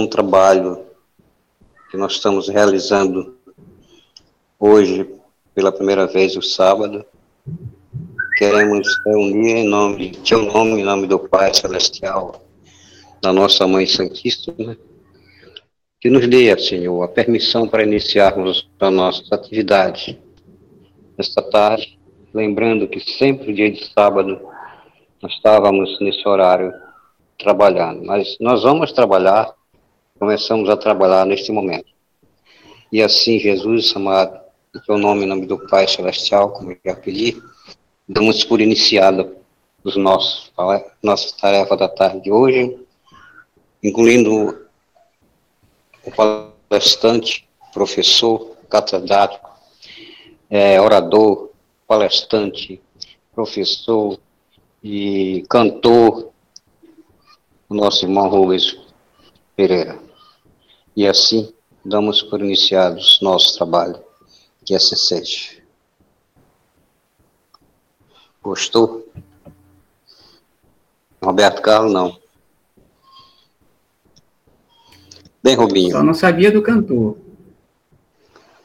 um trabalho que nós estamos realizando hoje, pela primeira vez, o sábado. Queremos reunir em nome, teu nome, em nome do Pai Celestial, da nossa Mãe Santíssima, que nos dê, Senhor, a permissão para iniciarmos a nossa atividade esta tarde, lembrando que sempre dia de sábado nós estávamos nesse horário trabalhando, mas nós vamos trabalhar, começamos a trabalhar neste momento. E assim, Jesus, amado, em teu nome, em nome do Pai Celestial, como já pedi, damos por iniciada os nossos, nossa tarefa da tarde de hoje, incluindo o palestrante, professor, catedrático, é, orador, palestrante, professor e cantor, o nosso irmão Rubens Pereira. E assim damos por iniciados nosso trabalho, que assim seja. Gostou? Roberto Carlos, não. Bem, Rubinho. Só não sabia do cantor.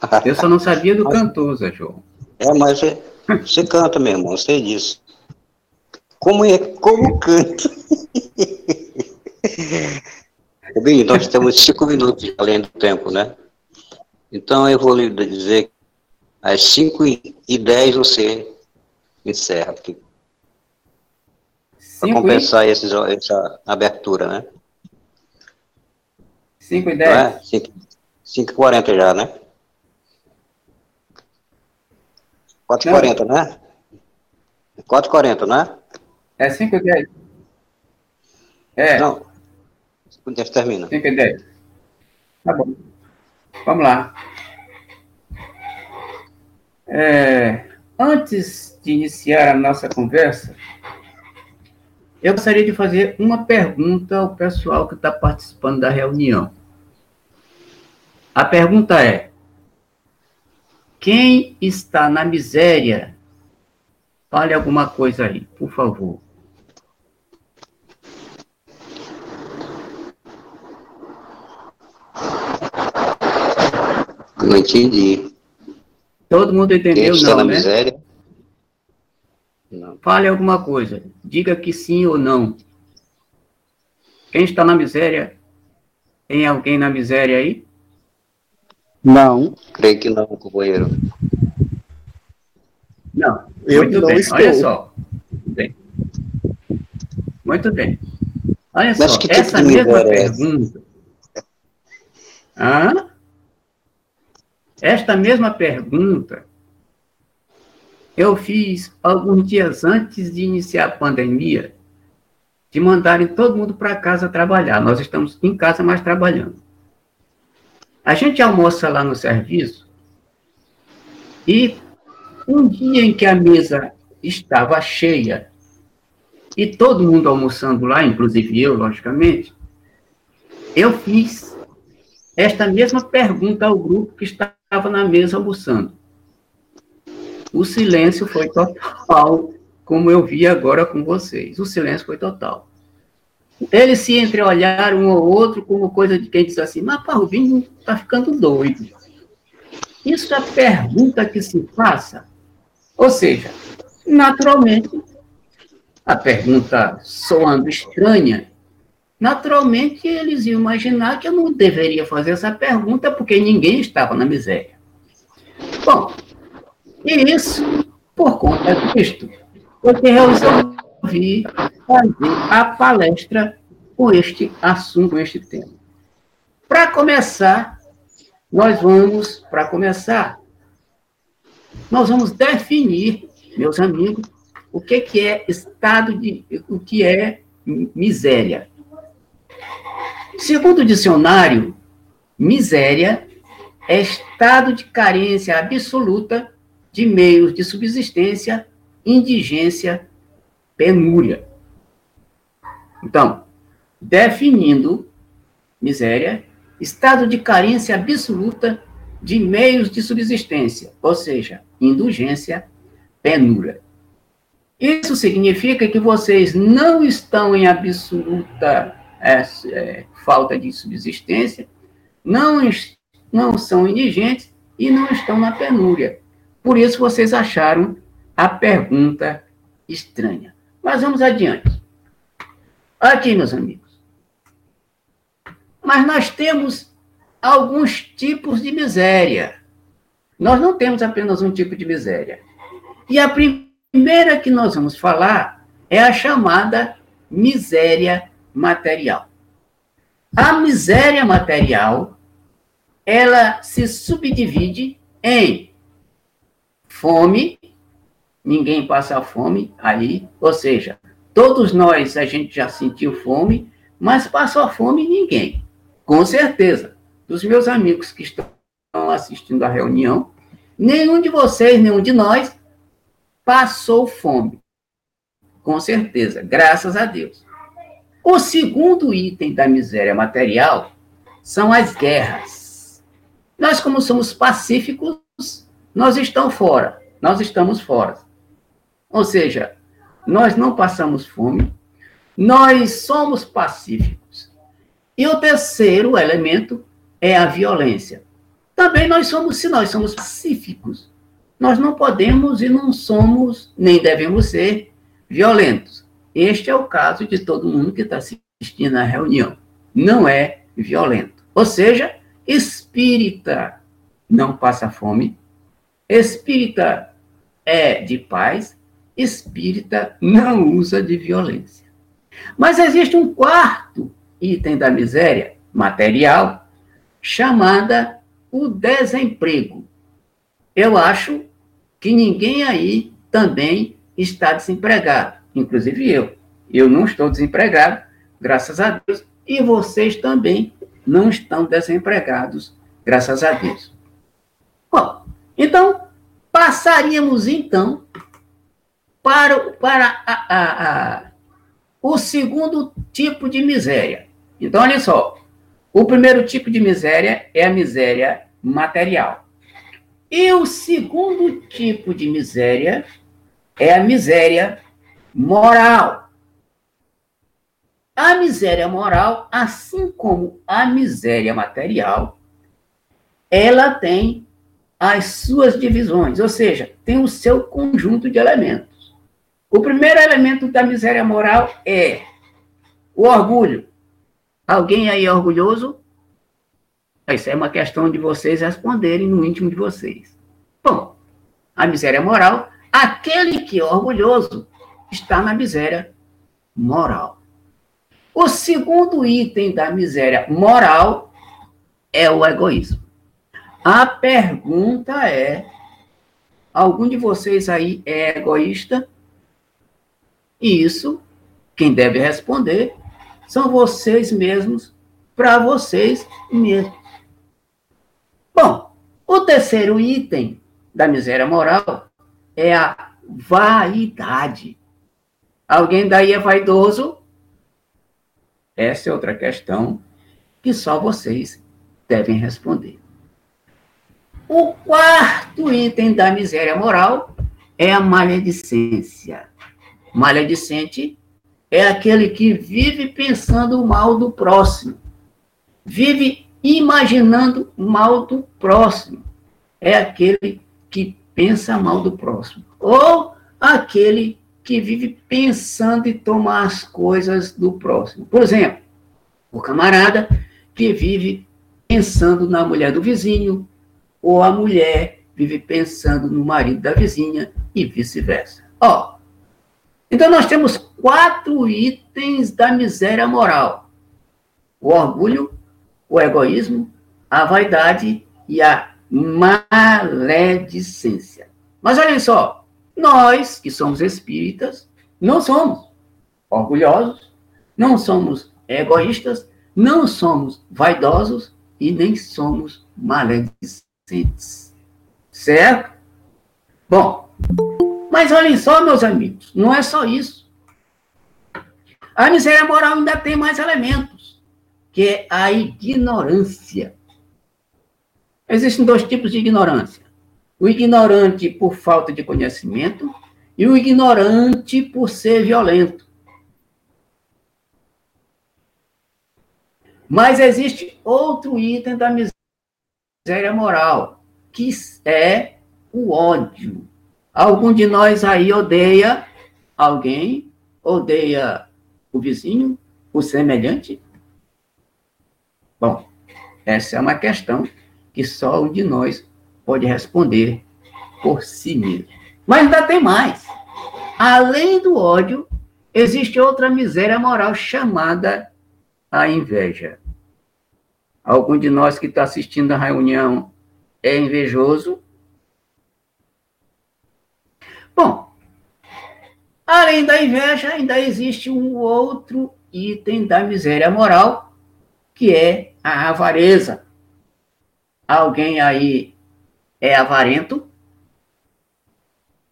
Eu só não sabia do cantor, Zé João. É, mas você, você canta, meu irmão, sei disso. Como é, como canta? Rubinho, nós temos cinco minutos além do tempo, né? Então eu vou lhe dizer, às cinco e dez você encerra aqui. Para compensar e... esses, essa abertura, né? 5 e 10? É? 5 e 40 já, né? 4 e 40, né? 4 e 40, né? É 5 e 10. É. Não. 5 e 10 termina. 5 10. Tá bom. Vamos lá. É, antes de iniciar a nossa conversa, eu gostaria de fazer uma pergunta ao pessoal que está participando da reunião. A pergunta é: quem está na miséria? Fale alguma coisa aí, por favor. Não entendi. Todo mundo entendeu, Quem está não, na né? miséria? Não. Fale alguma coisa. Diga que sim ou não. Quem está na miséria? Tem alguém na miséria aí? Não. Creio que não, companheiro. Não. Eu Muito não bem. Estou. Olha só. Bem. Muito bem. Olha Mas só, tipo essa mesma é pergunta. Hã? Esta mesma pergunta eu fiz alguns dias antes de iniciar a pandemia, de mandarem todo mundo para casa trabalhar. Nós estamos em casa, mas trabalhando. A gente almoça lá no serviço e um dia em que a mesa estava cheia e todo mundo almoçando lá, inclusive eu, logicamente, eu fiz esta mesma pergunta ao grupo que estava na mesa almoçando o silêncio foi total, como eu vi agora com vocês. O silêncio foi total. Eles se entreolharam um ao outro como coisa de quem diz assim, mas Parrubinho está ficando doido. Isso é pergunta que se faça. Ou seja, naturalmente, a pergunta soando estranha, naturalmente eles iam imaginar que eu não deveria fazer essa pergunta porque ninguém estava na miséria. Bom, e isso, por conta disto, eu resolvi fazer a palestra com este assunto, com este tema. Para começar, nós vamos, para começar, nós vamos definir, meus amigos, o que, que é estado de, o que é miséria. Segundo o dicionário, miséria é estado de carência absoluta de meios de subsistência, indigência, penúria. Então, definindo miséria, estado de carência absoluta de meios de subsistência, ou seja, indulgência, penúria. Isso significa que vocês não estão em absoluta é, é, falta de subsistência, não, não são indigentes e não estão na penúria. Por isso vocês acharam a pergunta estranha. Mas vamos adiante. Aqui, meus amigos. Mas nós temos alguns tipos de miséria. Nós não temos apenas um tipo de miséria. E a primeira que nós vamos falar é a chamada miséria material. A miséria material, ela se subdivide em fome, ninguém passa fome aí, ou seja, todos nós a gente já sentiu fome, mas passou fome ninguém. Com certeza, dos meus amigos que estão assistindo a reunião, nenhum de vocês, nenhum de nós passou fome. Com certeza, graças a Deus. O segundo item da miséria material são as guerras. Nós, como somos pacíficos, nós estamos fora. Nós estamos fora. Ou seja, nós não passamos fome, nós somos pacíficos. E o terceiro elemento é a violência. Também nós somos, se nós somos pacíficos, nós não podemos e não somos, nem devemos ser, violentos. Este é o caso de todo mundo que está assistindo à reunião. Não é violento. Ou seja, espírita não passa fome, espírita é de paz, espírita não usa de violência. Mas existe um quarto item da miséria material, chamada o desemprego. Eu acho que ninguém aí também está desempregado inclusive eu. Eu não estou desempregado, graças a Deus, e vocês também não estão desempregados, graças a Deus. Bom, então, passaríamos então para, para a, a, a, o segundo tipo de miséria. Então, olha só, o primeiro tipo de miséria é a miséria material. E o segundo tipo de miséria é a miséria moral. A miséria moral, assim como a miséria material, ela tem as suas divisões, ou seja, tem o seu conjunto de elementos. O primeiro elemento da miséria moral é o orgulho. Alguém aí é orgulhoso? Isso é uma questão de vocês responderem no íntimo de vocês. Bom, a miséria moral, aquele que é orgulhoso está na miséria moral. O segundo item da miséria moral é o egoísmo. A pergunta é: algum de vocês aí é egoísta? E isso, quem deve responder são vocês mesmos, para vocês mesmos. Bom, o terceiro item da miséria moral é a vaidade. Alguém daí é vaidoso? Essa é outra questão que só vocês devem responder. O quarto item da miséria moral é a maledicência. Maledicente é aquele que vive pensando o mal do próximo, vive imaginando o mal do próximo. É aquele que pensa mal do próximo. Ou aquele que vive pensando em tomar as coisas do próximo. Por exemplo, o camarada que vive pensando na mulher do vizinho, ou a mulher vive pensando no marido da vizinha e vice-versa. Ó, então nós temos quatro itens da miséria moral: o orgulho, o egoísmo, a vaidade e a maledicência. Mas olhem só, nós, que somos espíritas, não somos orgulhosos, não somos egoístas, não somos vaidosos e nem somos maledicentes. Certo? Bom, mas olhem só, meus amigos, não é só isso. A miséria moral ainda tem mais elementos, que é a ignorância. Existem dois tipos de ignorância o ignorante por falta de conhecimento e o ignorante por ser violento. Mas existe outro item da miséria moral, que é o ódio. Algum de nós aí odeia alguém, odeia o vizinho, o semelhante? Bom, essa é uma questão que só um de nós pode responder por si mesmo. Mas ainda tem mais. Além do ódio, existe outra miséria moral chamada a inveja. Algum de nós que está assistindo a reunião é invejoso? Bom, além da inveja, ainda existe um outro item da miséria moral, que é a avareza. Alguém aí é avarento?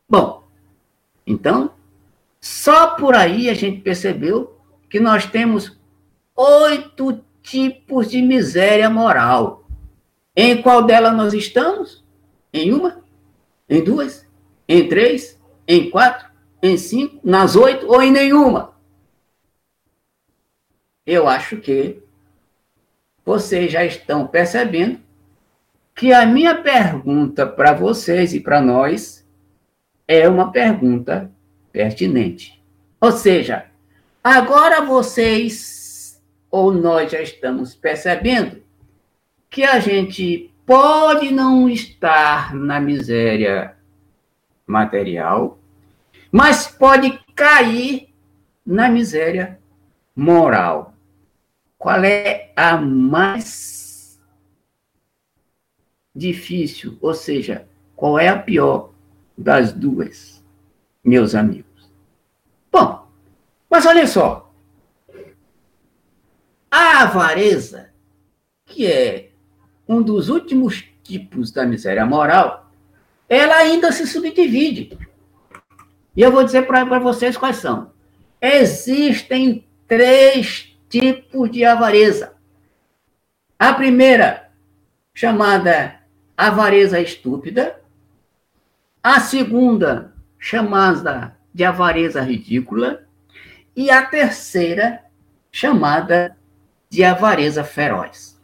Bom, então, só por aí a gente percebeu que nós temos oito tipos de miséria moral. Em qual delas nós estamos? Em uma? Em duas? Em três? Em quatro? Em cinco? Nas oito ou em nenhuma? Eu acho que vocês já estão percebendo que a minha pergunta para vocês e para nós é uma pergunta pertinente. Ou seja, agora vocês ou nós já estamos percebendo que a gente pode não estar na miséria material, mas pode cair na miséria moral. Qual é a mais difícil? Ou seja, qual é a pior das duas, meus amigos? Bom, mas olha só. A avareza, que é um dos últimos tipos da miséria moral, ela ainda se subdivide. E eu vou dizer para vocês quais são. Existem três tipos de avareza. A primeira, chamada avareza estúpida. A segunda, chamada de avareza ridícula. E a terceira, chamada de avareza feroz.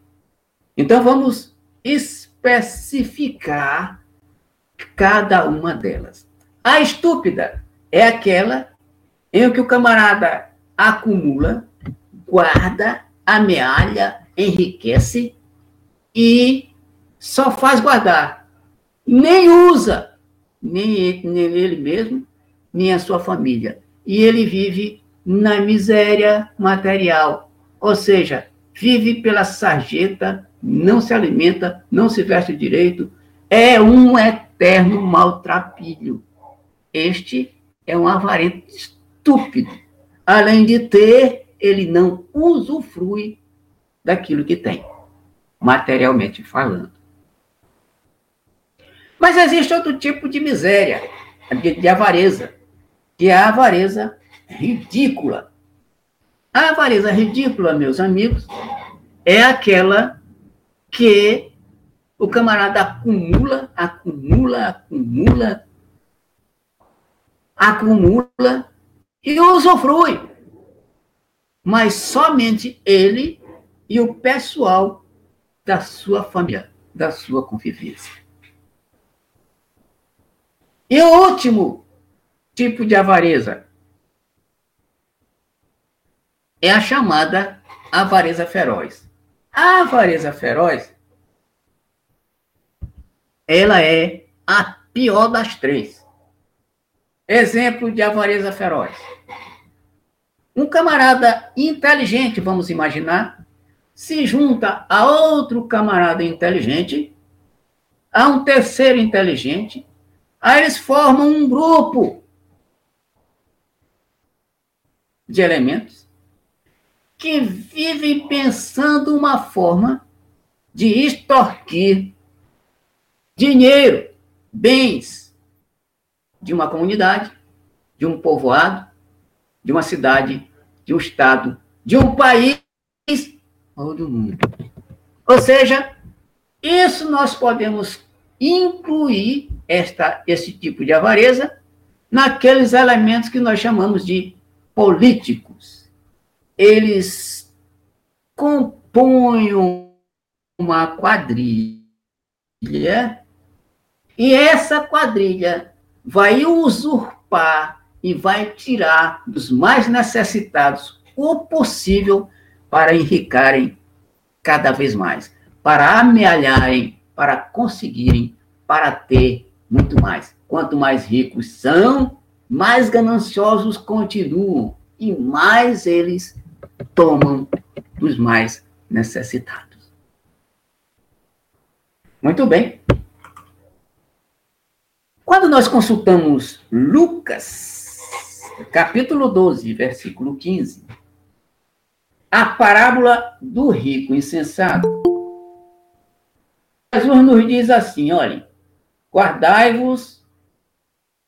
Então, vamos especificar cada uma delas. A estúpida é aquela em que o camarada acumula guarda, amealha, enriquece e só faz guardar. Nem usa, nem, nem ele mesmo, nem a sua família. E ele vive na miséria material, ou seja, vive pela sarjeta, não se alimenta, não se veste direito, é um eterno maltrapilho. Este é um avarento estúpido, além de ter ele não usufrui daquilo que tem, materialmente falando. Mas existe outro tipo de miséria, de, de avareza, que é a avareza ridícula. A avareza ridícula, meus amigos, é aquela que o camarada acumula, acumula, acumula, acumula e usufrui mas somente ele e o pessoal da sua família, da sua convivência. E o último tipo de avareza é a chamada avareza feroz. A avareza feroz ela é a pior das três. Exemplo de avareza feroz. Um camarada inteligente, vamos imaginar, se junta a outro camarada inteligente, a um terceiro inteligente, aí eles formam um grupo de elementos que vivem pensando uma forma de extorquir dinheiro, bens de uma comunidade, de um povoado, de uma cidade de um Estado, de um país ou do mundo. Ou seja, isso nós podemos incluir esta, esse tipo de avareza naqueles elementos que nós chamamos de políticos. Eles, com ponham uma quadrilha e essa quadrilha vai usurpar e vai tirar dos mais necessitados o possível para enricarem cada vez mais, para amealharem, para conseguirem, para ter muito mais. Quanto mais ricos são, mais gananciosos continuam e mais eles tomam dos mais necessitados. Muito bem. Quando nós consultamos Lucas, capítulo 12, versículo 15, a parábola do rico insensato, Jesus nos diz assim: olhem, guardai-vos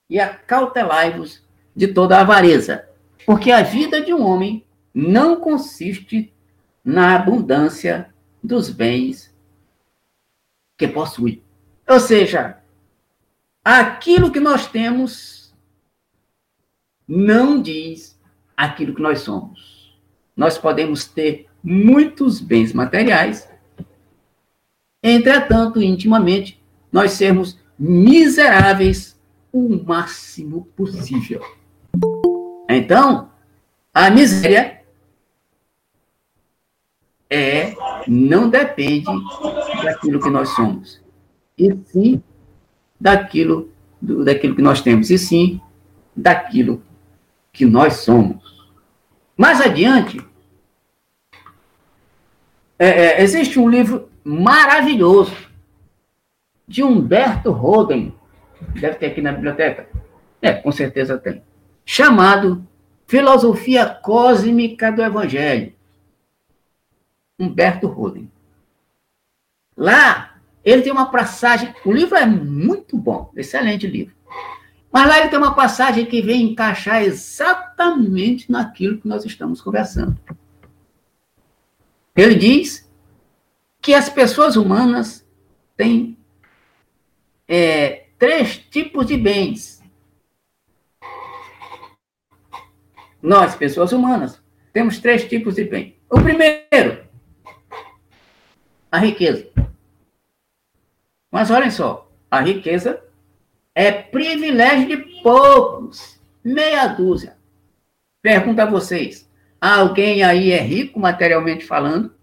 e acautelai-vos de toda avareza, porque a vida de um homem não consiste na abundância dos bens que possui. Ou seja, aquilo que nós temos não diz aquilo que nós somos. Nós podemos ter muitos bens materiais, entretanto, intimamente, nós sermos miseráveis o máximo possível. Então, a miséria é não depende daquilo que nós somos, e sim daquilo, do, daquilo que nós temos, e sim daquilo que nós somos. Mais adiante, é, é, existe um livro maravilhoso de Humberto Roden, deve ter aqui na biblioteca, é, com certeza tem, chamado Filosofia Cósmica do Evangelho. Humberto Roden. Lá, ele tem uma passagem, o livro é muito bom, excelente livro. Mas lá ele tem uma passagem que vem encaixar exatamente naquilo que nós estamos conversando. Ele diz que as pessoas humanas têm é, três tipos de bens. Nós, pessoas humanas, temos três tipos de bem. O primeiro a riqueza. Mas olhem só, a riqueza é privilégio de poucos, meia dúzia. Pergunto a vocês, alguém aí é rico materialmente falando?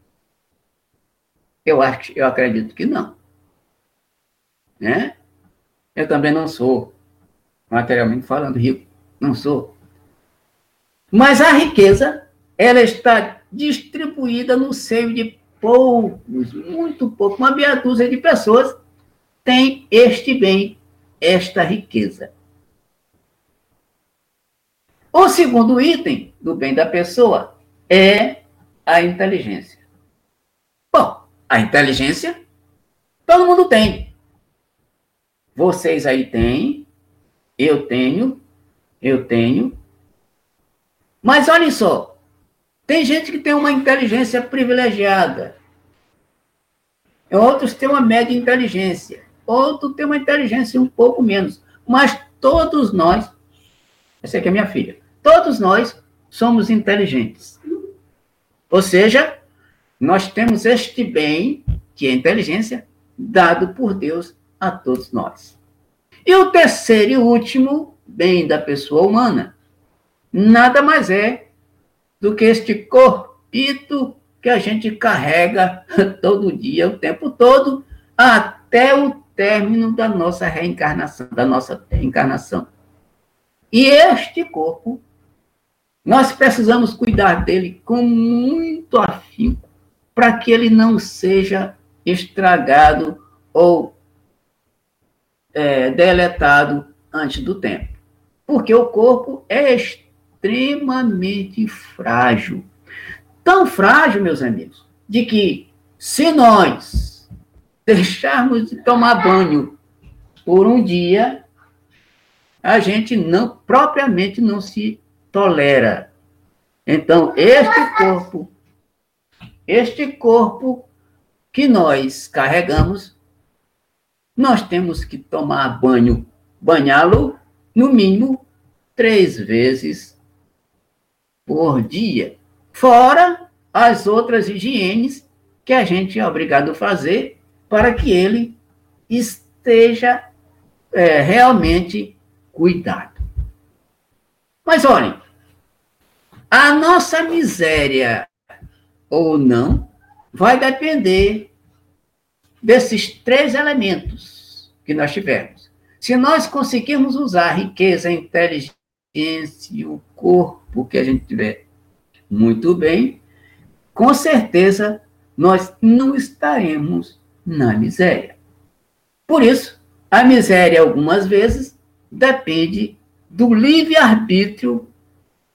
Eu acho, eu acredito que não. Né? Eu também não sou, materialmente falando, rico. Não sou. Mas a riqueza, ela está distribuída no seio de poucos, muito pouco, uma meia dúzia de pessoas tem este bem, esta riqueza. O segundo item do bem da pessoa é a inteligência. A inteligência todo mundo tem. Vocês aí têm, eu tenho, eu tenho. Mas olhem só, tem gente que tem uma inteligência privilegiada. Outros têm uma média inteligência. Outros têm uma inteligência um pouco menos. Mas todos nós, essa aqui é minha filha, todos nós somos inteligentes. Ou seja, nós temos este bem, que é a inteligência, dado por Deus a todos nós. E o terceiro e último bem da pessoa humana nada mais é do que este corpito que a gente carrega todo dia, o tempo todo, até o término da nossa reencarnação, da nossa encarnação. E este corpo, nós precisamos cuidar dele com muito afinco, para que ele não seja estragado ou é, deletado antes do tempo. Porque o corpo é extremamente frágil. Tão frágil, meus amigos, de que se nós deixarmos de tomar banho por um dia, a gente não propriamente não se tolera. Então, este corpo, este corpo que nós carregamos, nós temos que tomar banho, banhá-lo no mínimo três vezes por dia, fora as outras higienes que a gente é obrigado a fazer para que ele esteja é, realmente cuidado. Mas olhem, a nossa miséria ou não vai depender desses três elementos que nós tivemos. Se nós conseguirmos usar a riqueza, a inteligência e o corpo que a gente tiver muito bem, com certeza nós não estaremos na miséria. Por isso, a miséria, algumas vezes, depende do livre-arbítrio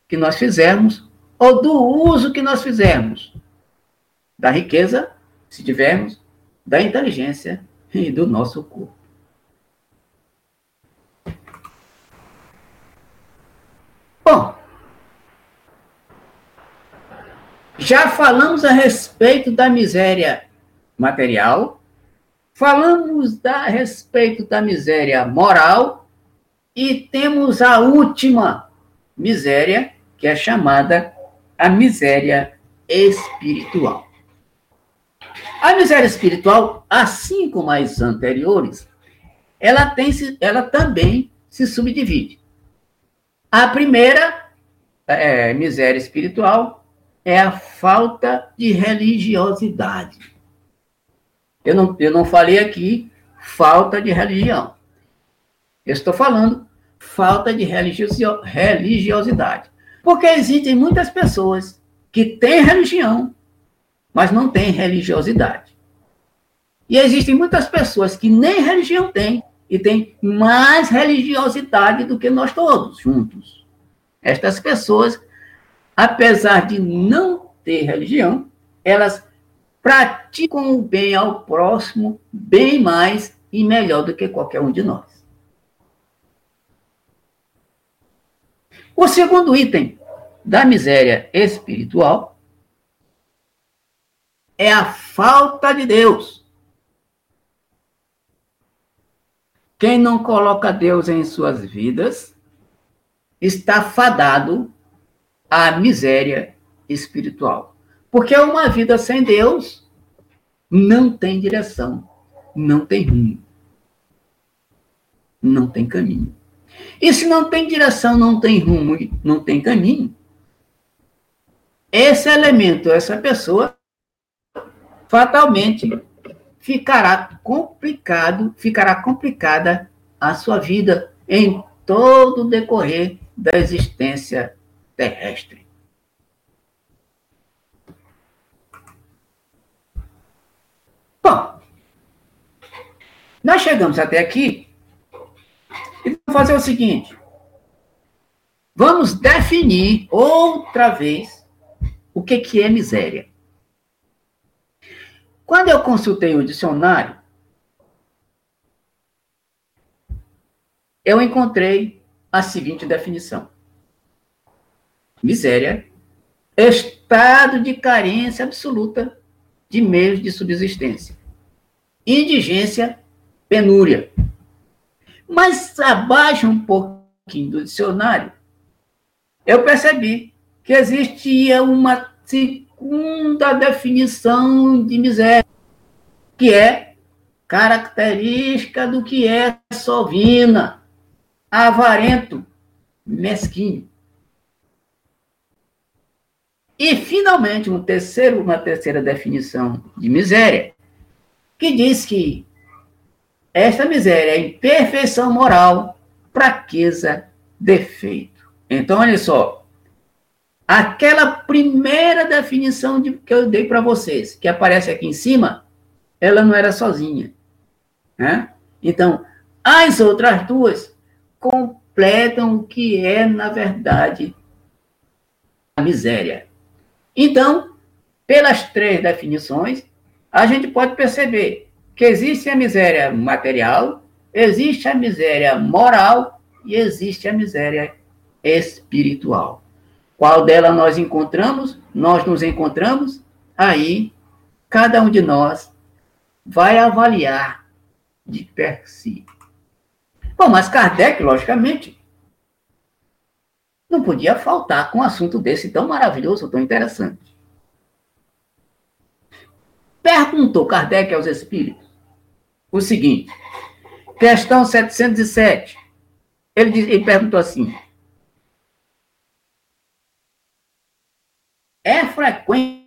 que nós fizermos ou do uso que nós fizermos da riqueza, se tivermos, da inteligência e do nosso corpo. Bom, já falamos a respeito da miséria material, falamos da, a respeito da miséria moral e temos a última miséria, que é chamada a miséria espiritual. A miséria espiritual, assim como as anteriores, ela, tem, ela também se subdivide. A primeira é, miséria espiritual é a falta de religiosidade. Eu não, eu não falei aqui falta de religião. Eu estou falando falta de religiosidade. Porque existem muitas pessoas que têm religião, mas não têm religiosidade. E existem muitas pessoas que nem religião têm e têm mais religiosidade do que nós todos juntos. Estas pessoas, apesar de não ter religião, elas praticam o bem ao próximo bem mais e melhor do que qualquer um de nós. O segundo item da miséria espiritual é a falta de Deus. Quem não coloca Deus em suas vidas está fadado à miséria espiritual. Porque uma vida sem Deus não tem direção, não tem rumo, não tem caminho. E se não tem direção, não tem rumo, não tem caminho, esse elemento, essa pessoa, fatalmente ficará complicado, ficará complicada a sua vida em todo o decorrer da existência terrestre. Bom, nós chegamos até aqui e vamos fazer o seguinte: vamos definir outra vez o que, que é miséria. Quando eu consultei o dicionário, eu encontrei a seguinte definição: miséria, estado de carência absoluta de meios de subsistência, indigência, penúria. Mas abaixo um pouquinho do dicionário, eu percebi que existia uma segunda definição de miséria, que é característica do que é sovina, avarento, mesquinho. E, finalmente, um terceiro, uma terceira definição de miséria, que diz que esta miséria é imperfeição moral, fraqueza, defeito. Então, olha só. Aquela primeira definição de, que eu dei para vocês, que aparece aqui em cima, ela não era sozinha. Né? Então, as outras duas completam o que é, na verdade, a miséria. Então, pelas três definições, a gente pode perceber que existe a miséria material, existe a miséria moral e existe a miséria espiritual. Qual dela nós encontramos? Nós nos encontramos, aí cada um de nós vai avaliar de per si. Bom, mas Kardec, logicamente, não podia faltar com um assunto desse tão maravilhoso, tão interessante. Perguntou Kardec aos espíritos o seguinte, questão 707. Ele, ele perguntou assim: é frequente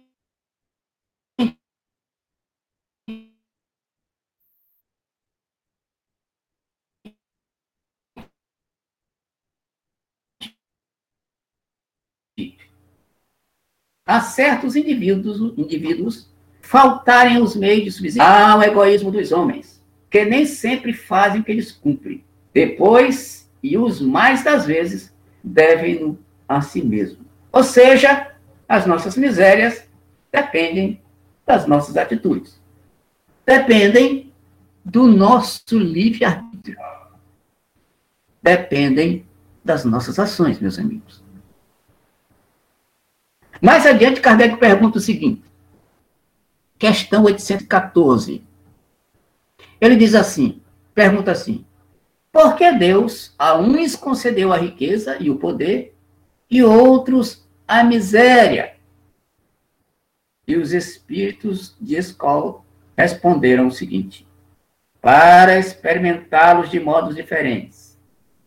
a certos indivíduos, indivíduos faltarem os meios de subsistir ao egoísmo dos homens, que nem sempre fazem o que eles cumprem. Depois, e os mais das vezes, devem a si mesmo. Ou seja, as nossas misérias dependem das nossas atitudes. Dependem do nosso livre-arbítrio. Dependem das nossas ações, meus amigos. Mais adiante, Kardec pergunta o seguinte, questão 814. Ele diz assim, pergunta assim, por que Deus a uns concedeu a riqueza e o poder e outros a miséria? E os espíritos de escola responderam o seguinte, para experimentá-los de modos diferentes.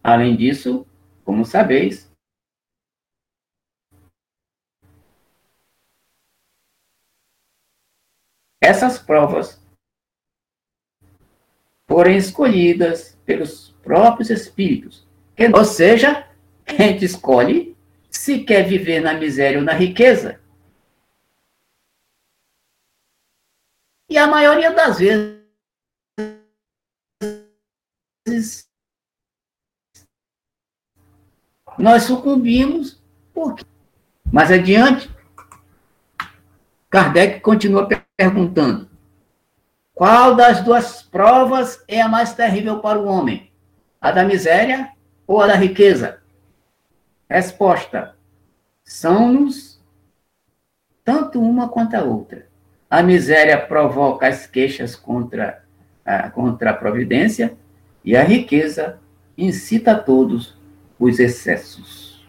Além disso, como sabeis, Essas provas foram escolhidas pelos próprios espíritos. Ou seja, a gente escolhe se quer viver na miséria ou na riqueza. E a maioria das vezes nós sucumbimos porque mais adiante Kardec continua perguntando: qual das duas provas é a mais terrível para o homem? A da miséria ou a da riqueza? Resposta: são-nos tanto uma quanto a outra. A miséria provoca as queixas contra a, contra a providência e a riqueza incita a todos os excessos.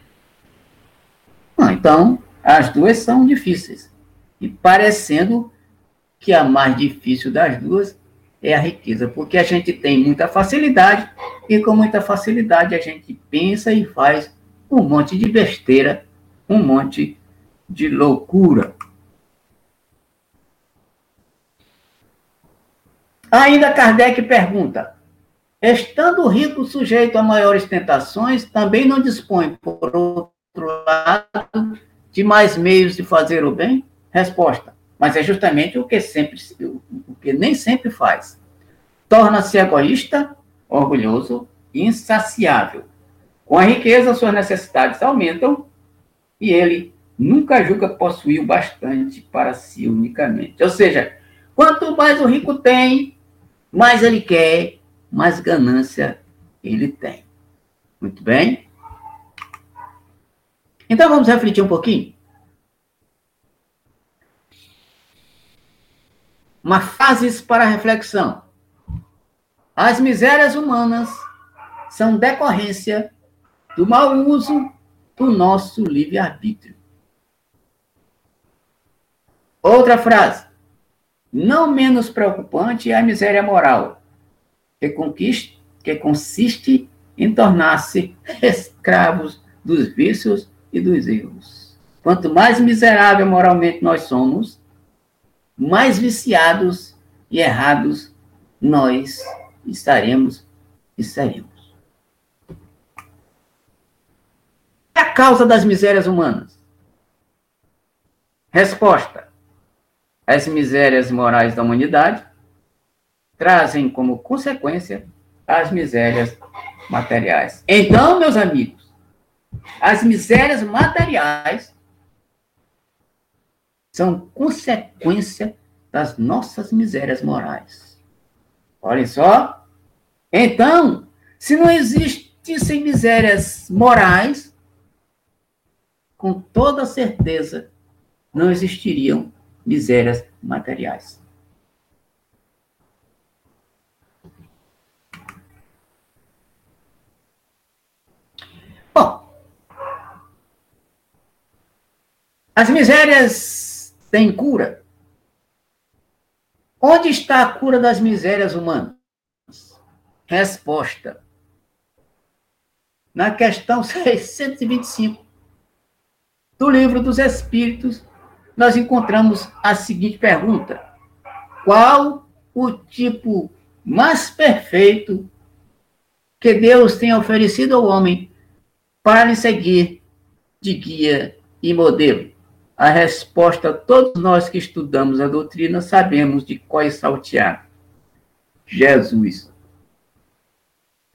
Ah, então, as duas são difíceis e parecendo que a mais difícil das duas é a riqueza, porque a gente tem muita facilidade e com muita facilidade a gente pensa e faz um monte de besteira, um monte de loucura. Ainda Kardec pergunta: estando rico sujeito a maiores tentações, também não dispõe, por outro lado, de mais meios de fazer o bem? Resposta: mas é justamente o que sempre, o que nem sempre faz. Torna-se egoísta, orgulhoso e insaciável. Com a riqueza, suas necessidades aumentam e ele nunca julga possuir o bastante para si unicamente. Ou seja, quanto mais o rico tem, mais ele quer, mais ganância ele tem. Muito bem? Então vamos refletir um pouquinho. uma fases para reflexão. As misérias humanas são decorrência do mau uso do nosso livre-arbítrio. Outra frase. Não menos preocupante é a miséria moral, que, conquista, que consiste em tornar-se escravos dos vícios e dos erros. Quanto mais miserável moralmente nós somos, mais viciados e errados nós estaremos e seremos. É a causa das misérias humanas? Resposta: as misérias morais da humanidade trazem como consequência as misérias materiais. Então, meus amigos, as misérias materiais são consequência das nossas misérias morais. Olhem só. Então, se não existissem misérias morais, com toda certeza não existiriam misérias materiais. Bom, as misérias tem cura? Onde está a cura das misérias humanas? Resposta. Na questão 625 do livro dos Espíritos, nós encontramos a seguinte pergunta: Qual o tipo mais perfeito que Deus tem oferecido ao homem para lhe seguir de guia e modelo? A resposta, todos nós que estudamos a doutrina sabemos de qual é saltear. Jesus.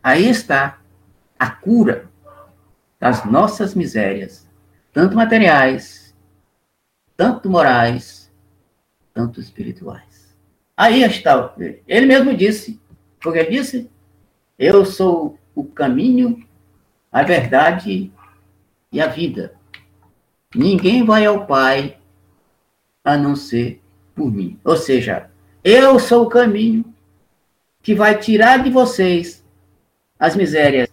Aí está a cura das nossas misérias, tanto materiais, tanto morais, tanto espirituais. Aí está. Ele mesmo disse, porque disse, eu sou o caminho, a verdade e a vida. Ninguém vai ao Pai a não ser por mim. Ou seja, eu sou o caminho que vai tirar de vocês as misérias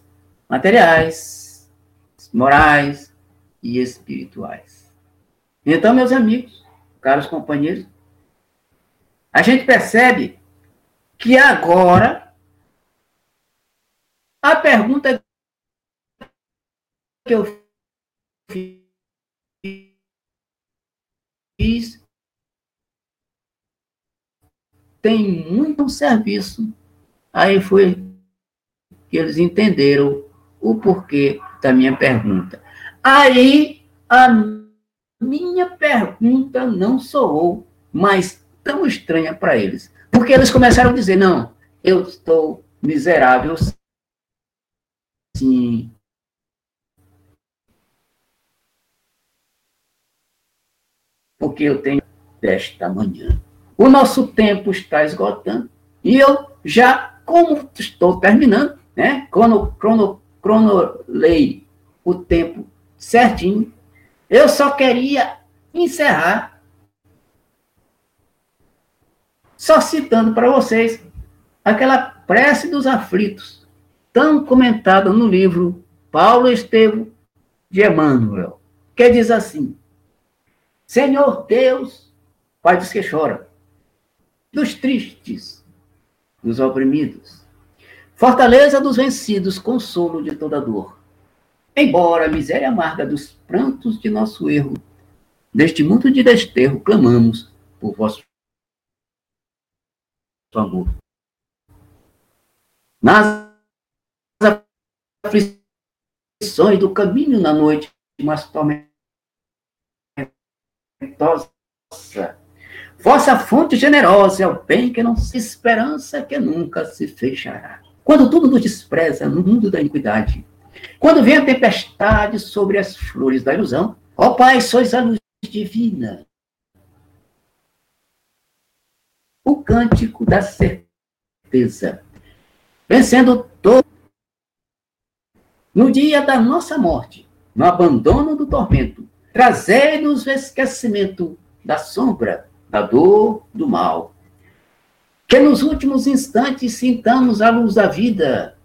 materiais, morais e espirituais. Então, meus amigos, caros companheiros, a gente percebe que agora a pergunta que eu fiz tem muito serviço. Aí foi que eles entenderam o porquê da minha pergunta. Aí a minha pergunta não soou mais tão estranha para eles. Porque eles começaram a dizer: não, eu estou miserável, sim, porque eu tenho desta manhã. O nosso tempo está esgotando e eu já, como estou terminando, né? Crono, crono, cronolei o tempo certinho. Eu só queria encerrar só citando para vocês aquela prece dos aflitos, tão comentada no livro Paulo Estevo de Emmanuel, que diz assim: Senhor Deus, Pai dos que choram, dos tristes, dos oprimidos, fortaleza dos vencidos, consolo de toda dor. Embora a miséria amarga dos prantos de nosso erro, deste mundo de desterro, clamamos por vosso amor. Nas aflições do caminho na noite, tormentas tormentosa. Vossa fonte generosa é o bem que não se esperança que nunca se fechará. Quando tudo nos despreza no mundo da iniquidade, quando vem a tempestade sobre as flores da ilusão, ó Pai, sois a luz divina. O cântico da certeza, vencendo todo no dia da nossa morte, no abandono do tormento, Trazei-nos o esquecimento da sombra, da dor, do mal. Que nos últimos instantes sintamos a luz da vida.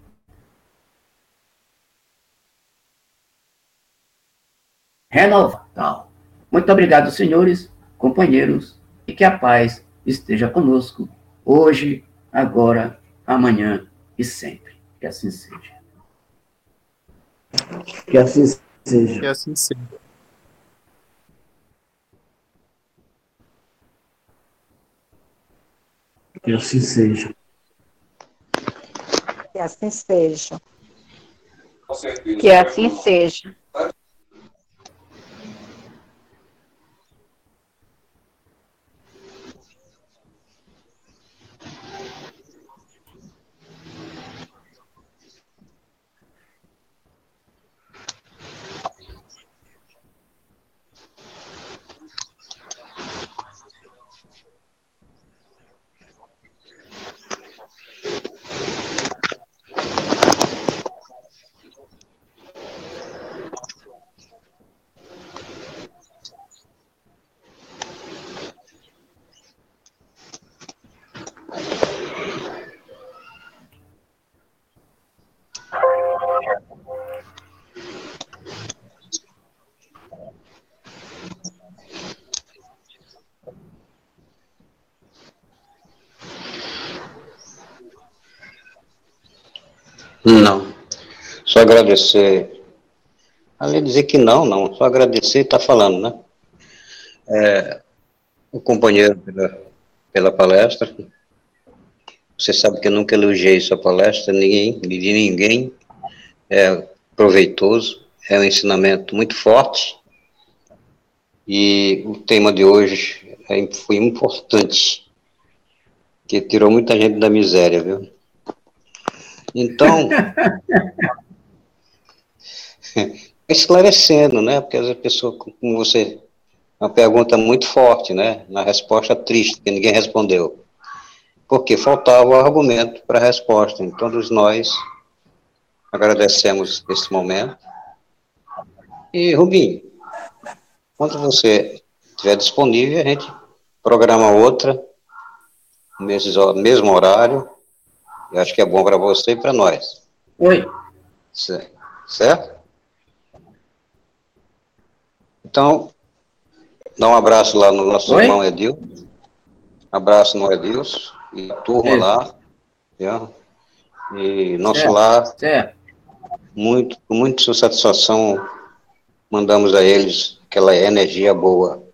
Renovar. Muito obrigado, senhores, companheiros, e que a paz esteja conosco, hoje, agora, amanhã e sempre. Que assim seja. Que assim seja. Que assim seja. Que assim seja. Que assim seja. Que assim seja. Não. Só agradecer. Além de dizer que não, não. Só agradecer e estar tá falando, né? É, o companheiro pela, pela palestra. Você sabe que eu nunca elogiei sua palestra, ninguém, de ninguém. É proveitoso, é um ensinamento muito forte. E o tema de hoje é, foi importante, que tirou muita gente da miséria, viu? Então, esclarecendo, né? Porque as pessoas, como você, uma pergunta muito forte, né? Na resposta triste, que ninguém respondeu. Porque faltava o argumento para a resposta. Então, todos nós agradecemos esse momento. E, Rubinho, quando você estiver disponível, a gente programa outra, mesmo, mesmo horário, eu acho que é bom para você e para nós. Oi. Certo? Então, dá um abraço lá no nosso Oi? irmão Edil. Abraço no Edilson e a turma é. lá. E nosso certo. lar. Certo. Muito, com muita satisfação, mandamos a eles aquela energia boa